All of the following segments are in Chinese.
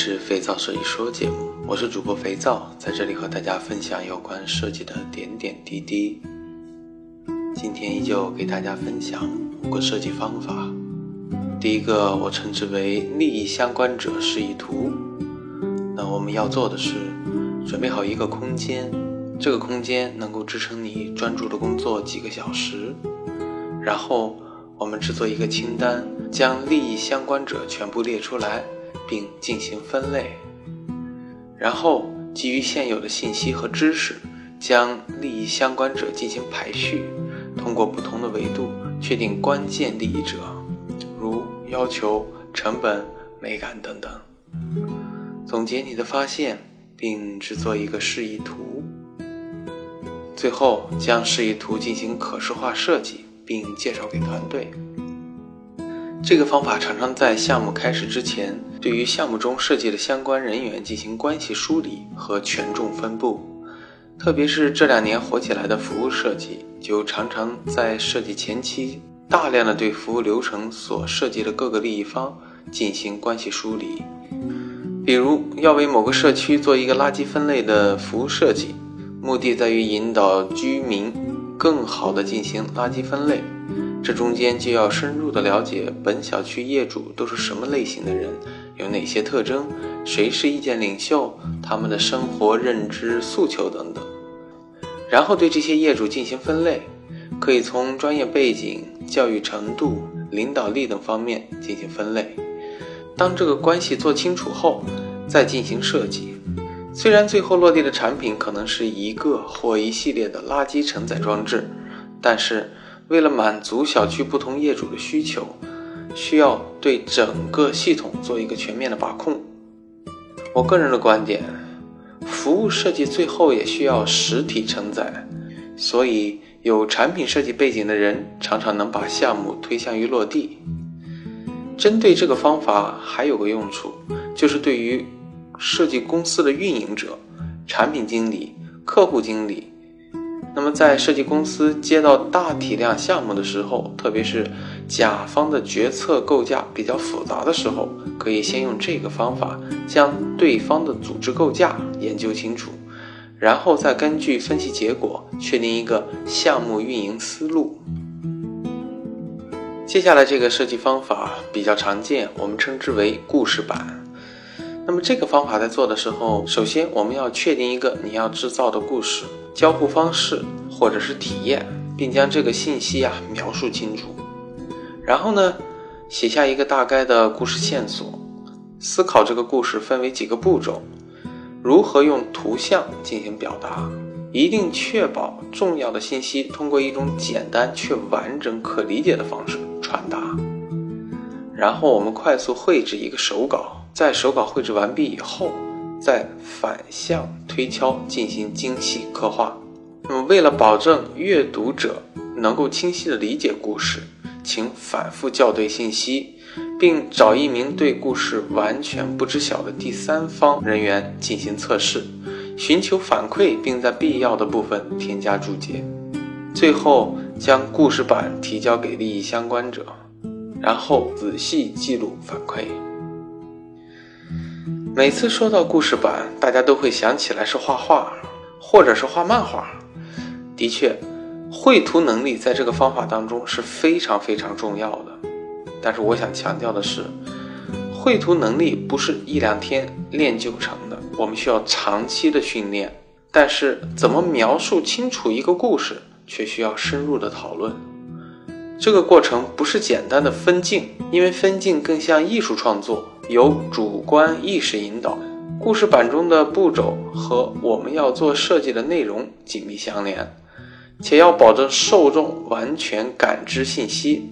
是肥皂设计说节目，我是主播肥皂，在这里和大家分享有关设计的点点滴滴。今天依旧给大家分享五个设计方法。第一个，我称之为利益相关者示意图。那我们要做的是，准备好一个空间，这个空间能够支撑你专注的工作几个小时，然后。我们制作一个清单，将利益相关者全部列出来，并进行分类。然后基于现有的信息和知识，将利益相关者进行排序，通过不同的维度确定关键利益者，如要求、成本、美感等等。总结你的发现，并制作一个示意图。最后将示意图进行可视化设计。并介绍给团队。这个方法常常在项目开始之前，对于项目中设计的相关人员进行关系梳理和权重分布。特别是这两年火起来的服务设计，就常常在设计前期大量的对服务流程所涉及的各个利益方进行关系梳理。比如，要为某个社区做一个垃圾分类的服务设计，目的在于引导居民。更好的进行垃圾分类，这中间就要深入的了解本小区业主都是什么类型的人，有哪些特征，谁是意见领袖，他们的生活认知诉求等等，然后对这些业主进行分类，可以从专业背景、教育程度、领导力等方面进行分类。当这个关系做清楚后，再进行设计。虽然最后落地的产品可能是一个或一系列的垃圾承载装置，但是为了满足小区不同业主的需求，需要对整个系统做一个全面的把控。我个人的观点，服务设计最后也需要实体承载，所以有产品设计背景的人常常能把项目推向于落地。针对这个方法还有个用处，就是对于。设计公司的运营者、产品经理、客户经理，那么在设计公司接到大体量项目的时候，特别是甲方的决策构架比较复杂的时候，可以先用这个方法将对方的组织构架研究清楚，然后再根据分析结果确定一个项目运营思路。接下来这个设计方法比较常见，我们称之为故事板。那么这个方法在做的时候，首先我们要确定一个你要制造的故事、交互方式或者是体验，并将这个信息啊描述清楚。然后呢，写下一个大概的故事线索，思考这个故事分为几个步骤，如何用图像进行表达，一定确保重要的信息通过一种简单却完整、可理解的方式传达。然后我们快速绘制一个手稿。在手稿绘制完毕以后，再反向推敲进行精细刻画。那么，为了保证阅读者能够清晰地理解故事，请反复校对信息，并找一名对故事完全不知晓的第三方人员进行测试，寻求反馈，并在必要的部分添加注解。最后，将故事板提交给利益相关者，然后仔细记录反馈。每次说到故事板，大家都会想起来是画画，或者是画漫画。的确，绘图能力在这个方法当中是非常非常重要的。但是我想强调的是，绘图能力不是一两天练就成的，我们需要长期的训练。但是，怎么描述清楚一个故事，却需要深入的讨论。这个过程不是简单的分镜，因为分镜更像艺术创作。由主观意识引导，故事板中的步骤和我们要做设计的内容紧密相连，且要保证受众完全感知信息。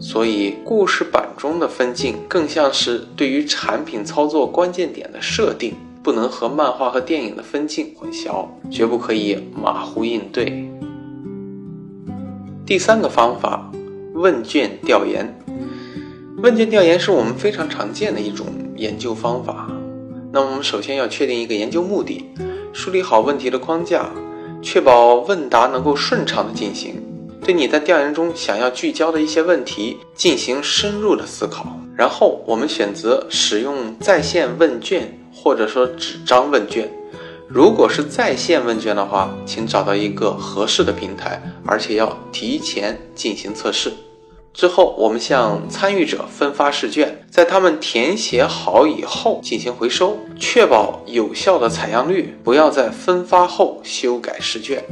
所以，故事板中的分镜更像是对于产品操作关键点的设定，不能和漫画和电影的分镜混淆，绝不可以马虎应对。第三个方法，问卷调研。问卷调研是我们非常常见的一种研究方法。那我们首先要确定一个研究目的，梳理好问题的框架，确保问答能够顺畅的进行。对你在调研中想要聚焦的一些问题进行深入的思考，然后我们选择使用在线问卷或者说纸张问卷。如果是在线问卷的话，请找到一个合适的平台，而且要提前进行测试。之后，我们向参与者分发试卷，在他们填写好以后进行回收，确保有效的采样率。不要在分发后修改试卷。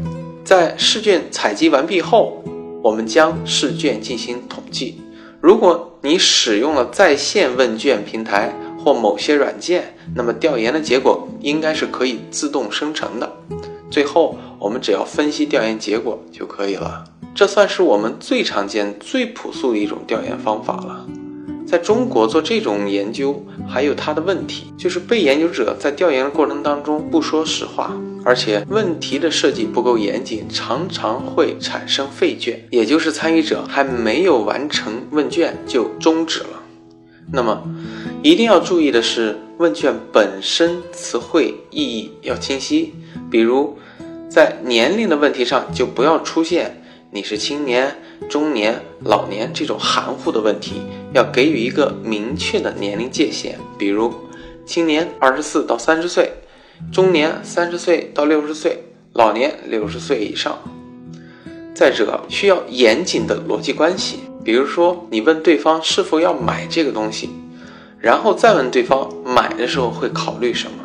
在试卷采集完毕后，我们将试卷进行统计。如果你使用了在线问卷平台或某些软件，那么调研的结果应该是可以自动生成的。最后，我们只要分析调研结果就可以了。这算是我们最常见、最朴素的一种调研方法了。在中国做这种研究，还有它的问题，就是被研究者在调研的过程当中不说实话，而且问题的设计不够严谨，常常会产生废卷，也就是参与者还没有完成问卷就终止了。那么，一定要注意的是，问卷本身词汇意义要清晰，比如在年龄的问题上，就不要出现。你是青年、中年、老年这种含糊的问题，要给予一个明确的年龄界限，比如青年二十四到三十岁，中年三十岁到六十岁，老年六十岁以上。再者，需要严谨的逻辑关系，比如说你问对方是否要买这个东西，然后再问对方买的时候会考虑什么，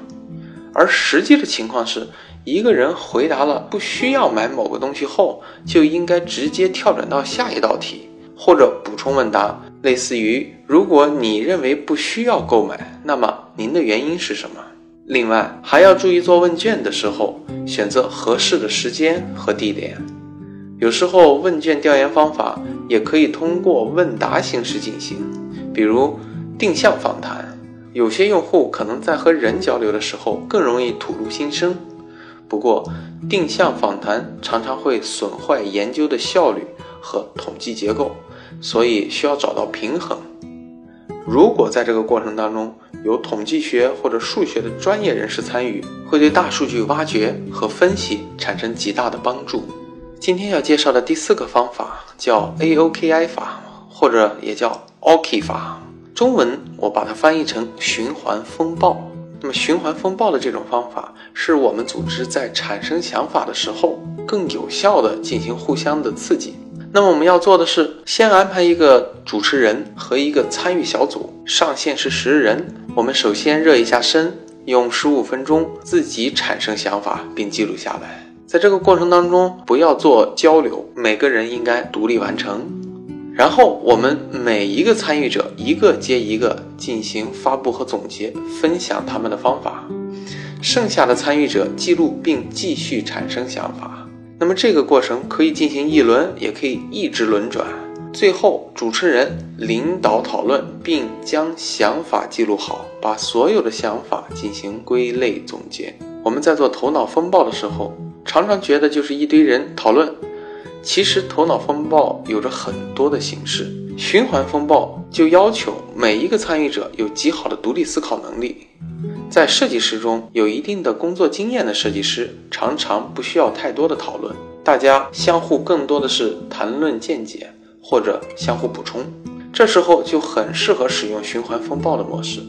而实际的情况是。一个人回答了不需要买某个东西后，就应该直接跳转到下一道题，或者补充问答，类似于：如果你认为不需要购买，那么您的原因是什么？另外，还要注意做问卷的时候选择合适的时间和地点。有时候问卷调研方法也可以通过问答形式进行，比如定向访谈。有些用户可能在和人交流的时候更容易吐露心声。不过，定向访谈常常会损坏研究的效率和统计结构，所以需要找到平衡。如果在这个过程当中有统计学或者数学的专业人士参与，会对大数据挖掘和分析产生极大的帮助。今天要介绍的第四个方法叫 AOKI 法，或者也叫 OKI 法，中文我把它翻译成循环风暴。那么，循环风暴的这种方法，是我们组织在产生想法的时候，更有效的进行互相的刺激。那么，我们要做的是，先安排一个主持人和一个参与小组，上限是十人。我们首先热一下身，用十五分钟自己产生想法，并记录下来。在这个过程当中，不要做交流，每个人应该独立完成。然后我们每一个参与者一个接一个进行发布和总结，分享他们的方法，剩下的参与者记录并继续产生想法。那么这个过程可以进行一轮，也可以一直轮转。最后主持人领导讨论，并将想法记录好，把所有的想法进行归类总结。我们在做头脑风暴的时候，常常觉得就是一堆人讨论。其实头脑风暴有着很多的形式，循环风暴就要求每一个参与者有极好的独立思考能力。在设计师中有一定的工作经验的设计师，常常不需要太多的讨论，大家相互更多的是谈论见解或者相互补充，这时候就很适合使用循环风暴的模式。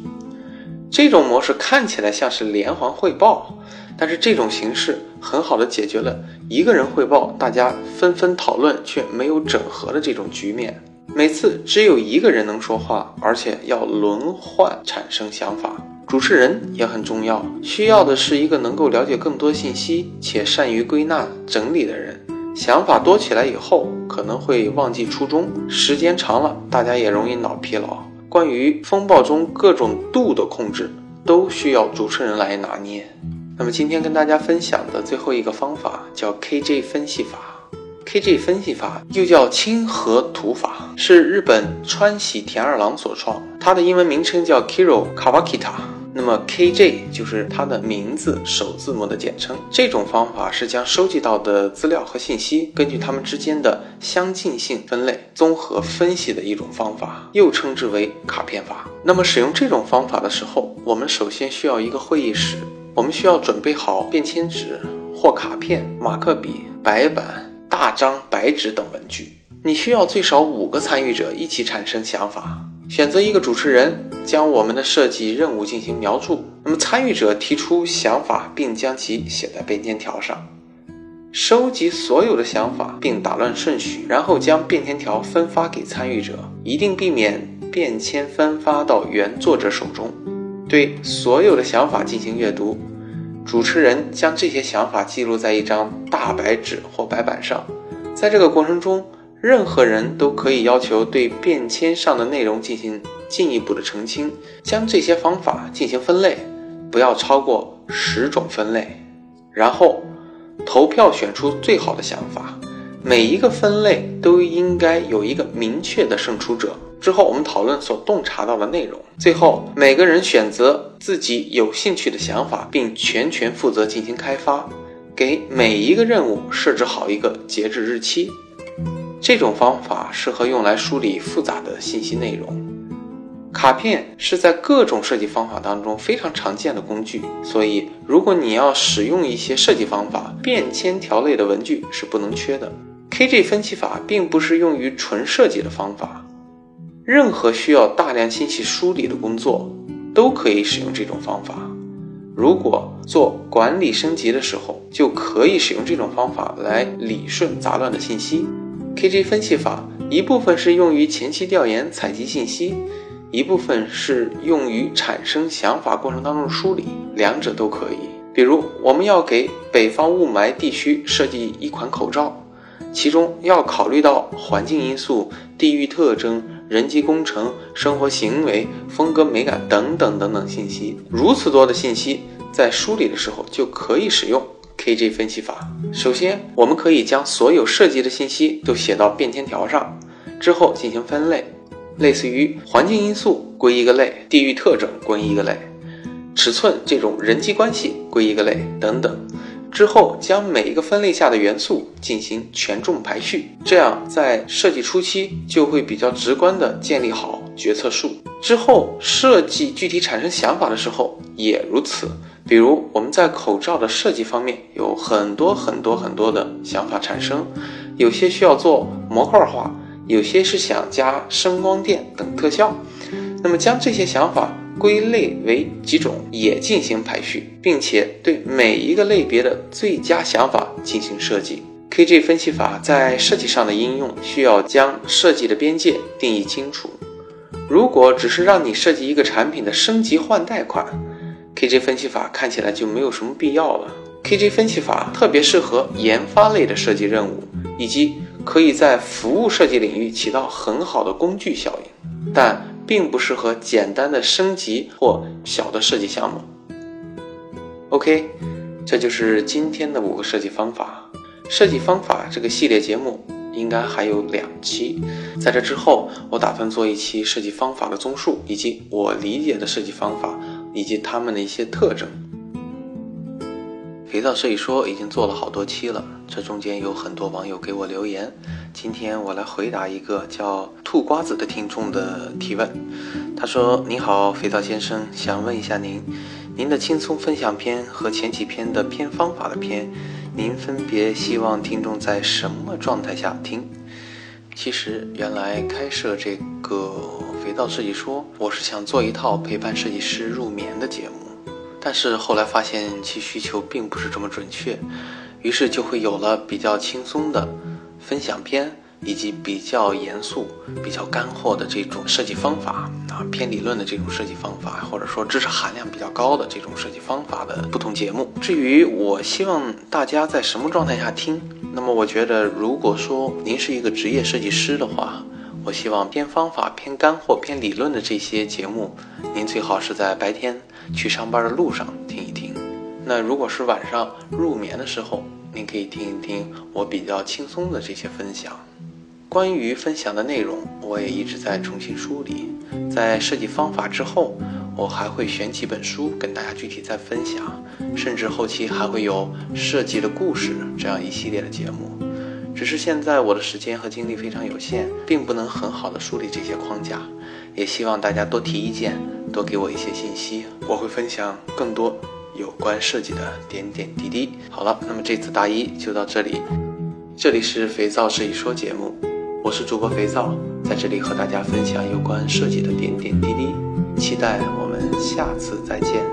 这种模式看起来像是连环汇报。但是这种形式很好的解决了一个人汇报，大家纷纷讨论却没有整合的这种局面。每次只有一个人能说话，而且要轮换产生想法，主持人也很重要。需要的是一个能够了解更多信息且善于归纳整理的人。想法多起来以后，可能会忘记初衷，时间长了，大家也容易脑疲劳。关于风暴中各种度的控制，都需要主持人来拿捏。那么今天跟大家分享的最后一个方法叫 KJ 分析法，KJ 分析法又叫亲和图法，是日本川喜田二郎所创，它的英文名称叫 Kiro Kawakita。那么 KJ 就是它的名字首字母的简称。这种方法是将收集到的资料和信息根据它们之间的相近性分类，综合分析的一种方法，又称之为卡片法。那么使用这种方法的时候，我们首先需要一个会议室。我们需要准备好便签纸或卡片、马克笔、白板、大张白纸等文具。你需要最少五个参与者一起产生想法，选择一个主持人，将我们的设计任务进行描述。那么参与者提出想法，并将其写在便签条上，收集所有的想法并打乱顺序，然后将便签条分发给参与者，一定避免便签分发到原作者手中。对所有的想法进行阅读，主持人将这些想法记录在一张大白纸或白板上。在这个过程中，任何人都可以要求对便签上的内容进行进一步的澄清，将这些方法进行分类，不要超过十种分类，然后投票选出最好的想法。每一个分类都应该有一个明确的胜出者。之后，我们讨论所洞察到的内容。最后，每个人选择自己有兴趣的想法，并全权负责进行开发。给每一个任务设置好一个截止日期。这种方法适合用来梳理复杂的信息内容。卡片是在各种设计方法当中非常常见的工具，所以如果你要使用一些设计方法，便签条类的文具是不能缺的。KG 分析法并不是用于纯设计的方法。任何需要大量信息梳理的工作，都可以使用这种方法。如果做管理升级的时候，就可以使用这种方法来理顺杂乱的信息。KG 分析法一部分是用于前期调研采集信息，一部分是用于产生想法过程当中的梳理，两者都可以。比如，我们要给北方雾霾地区设计一款口罩，其中要考虑到环境因素、地域特征。人机工程、生活行为、风格美感等等等等信息，如此多的信息，在梳理的时候就可以使用 KG 分析法。首先，我们可以将所有涉及的信息都写到便签条上，之后进行分类，类似于环境因素归一个类，地域特征归一个类，尺寸这种人际关系归一个类等等。之后将每一个分类下的元素进行权重排序，这样在设计初期就会比较直观的建立好决策树。之后设计具体产生想法的时候也如此。比如我们在口罩的设计方面有很多很多很多的想法产生，有些需要做模块化，有些是想加声光电等特效。那么将这些想法。归类为几种，也进行排序，并且对每一个类别的最佳想法进行设计。KG 分析法在设计上的应用，需要将设计的边界定义清楚。如果只是让你设计一个产品的升级换代款，KG 分析法看起来就没有什么必要了。KG 分析法特别适合研发类的设计任务，以及可以在服务设计领域起到很好的工具效应，但。并不适合简单的升级或小的设计项目。OK，这就是今天的五个设计方法。设计方法这个系列节目应该还有两期，在这之后，我打算做一期设计方法的综述，以及我理解的设计方法以及它们的一些特征。肥皂设计说已经做了好多期了，这中间有很多网友给我留言。今天我来回答一个叫兔瓜子的听众的提问。他说：“你好，肥皂先生，想问一下您，您的轻松分享篇和前几篇的偏方法的篇，您分别希望听众在什么状态下听？”其实原来开设这个肥皂设计说，我是想做一套陪伴设计师入眠的节目。但是后来发现其需求并不是这么准确，于是就会有了比较轻松的分享篇，以及比较严肃、比较干货的这种设计方法啊，偏理论的这种设计方法，或者说知识含量比较高的这种设计方法的不同节目。至于我希望大家在什么状态下听，那么我觉得，如果说您是一个职业设计师的话，我希望偏方法、偏干货、偏理论的这些节目，您最好是在白天。去上班的路上听一听，那如果是晚上入眠的时候，您可以听一听我比较轻松的这些分享。关于分享的内容，我也一直在重新梳理。在设计方法之后，我还会选几本书跟大家具体再分享，甚至后期还会有设计的故事这样一系列的节目。只是现在我的时间和精力非常有限，并不能很好的梳理这些框架。也希望大家多提意见，多给我一些信息，我会分享更多有关设计的点点滴滴。好了，那么这次答疑就到这里，这里是肥皂设计说节目，我是主播肥皂，在这里和大家分享有关设计的点点滴滴，期待我们下次再见。